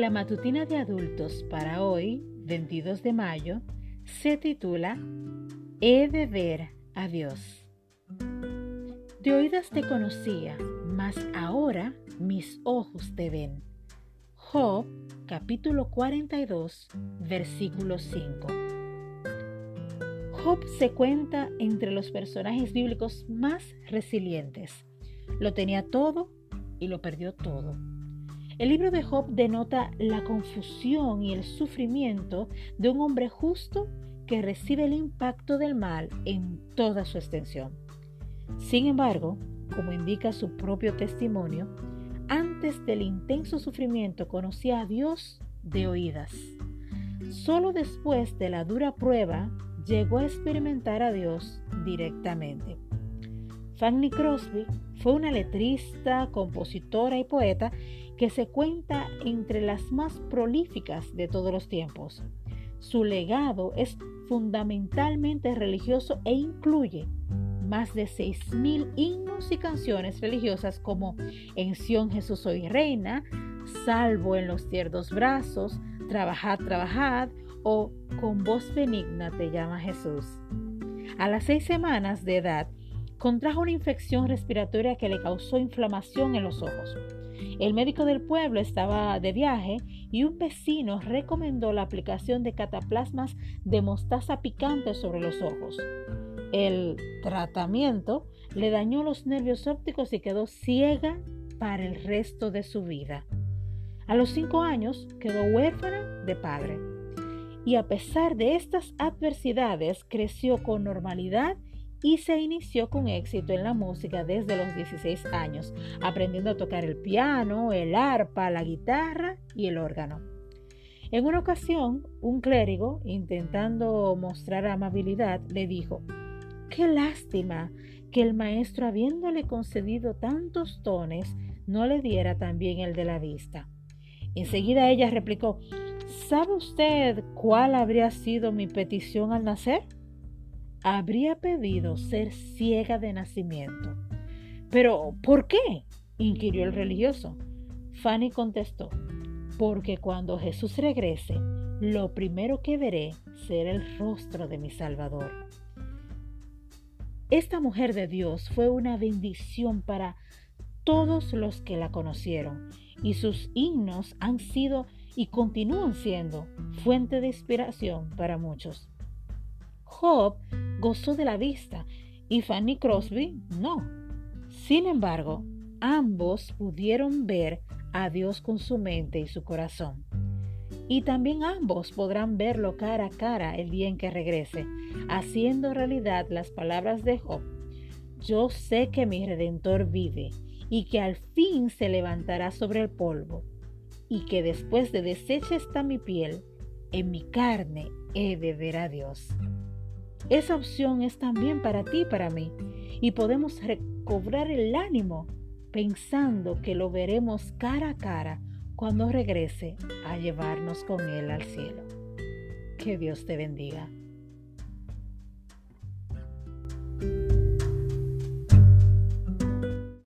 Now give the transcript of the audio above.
La matutina de adultos para hoy, 22 de mayo, se titula He de ver a Dios. De oídas te conocía, mas ahora mis ojos te ven. Job capítulo 42, versículo 5. Job se cuenta entre los personajes bíblicos más resilientes. Lo tenía todo y lo perdió todo. El libro de Job denota la confusión y el sufrimiento de un hombre justo que recibe el impacto del mal en toda su extensión. Sin embargo, como indica su propio testimonio, antes del intenso sufrimiento conocía a Dios de oídas. Solo después de la dura prueba llegó a experimentar a Dios directamente. Fanny Crosby fue una letrista, compositora y poeta que se cuenta entre las más prolíficas de todos los tiempos. Su legado es fundamentalmente religioso e incluye más de 6.000 himnos y canciones religiosas como En Sion Jesús soy reina, Salvo en los tiernos brazos, Trabajad, trabajad o Con voz benigna te llama Jesús. A las seis semanas de edad, contrajo una infección respiratoria que le causó inflamación en los ojos. El médico del pueblo estaba de viaje y un vecino recomendó la aplicación de cataplasmas de mostaza picante sobre los ojos. El tratamiento le dañó los nervios ópticos y quedó ciega para el resto de su vida. A los cinco años quedó huérfana de padre. Y a pesar de estas adversidades, creció con normalidad y se inició con éxito en la música desde los 16 años, aprendiendo a tocar el piano, el arpa, la guitarra y el órgano. En una ocasión, un clérigo, intentando mostrar amabilidad, le dijo, Qué lástima que el maestro, habiéndole concedido tantos dones, no le diera también el de la vista. Enseguida ella replicó, ¿sabe usted cuál habría sido mi petición al nacer? Habría pedido ser ciega de nacimiento. Pero, ¿por qué? inquirió el religioso. Fanny contestó, porque cuando Jesús regrese, lo primero que veré será el rostro de mi Salvador. Esta mujer de Dios fue una bendición para todos los que la conocieron y sus himnos han sido y continúan siendo fuente de inspiración para muchos. Job gozó de la vista y Fanny Crosby no. Sin embargo, ambos pudieron ver a Dios con su mente y su corazón. Y también ambos podrán verlo cara a cara el día en que regrese, haciendo realidad las palabras de Job. Yo sé que mi redentor vive y que al fin se levantará sobre el polvo, y que después de deshecha está mi piel, en mi carne he de ver a Dios. Esa opción es también para ti y para mí. Y podemos recobrar el ánimo pensando que lo veremos cara a cara cuando regrese a llevarnos con Él al cielo. Que Dios te bendiga.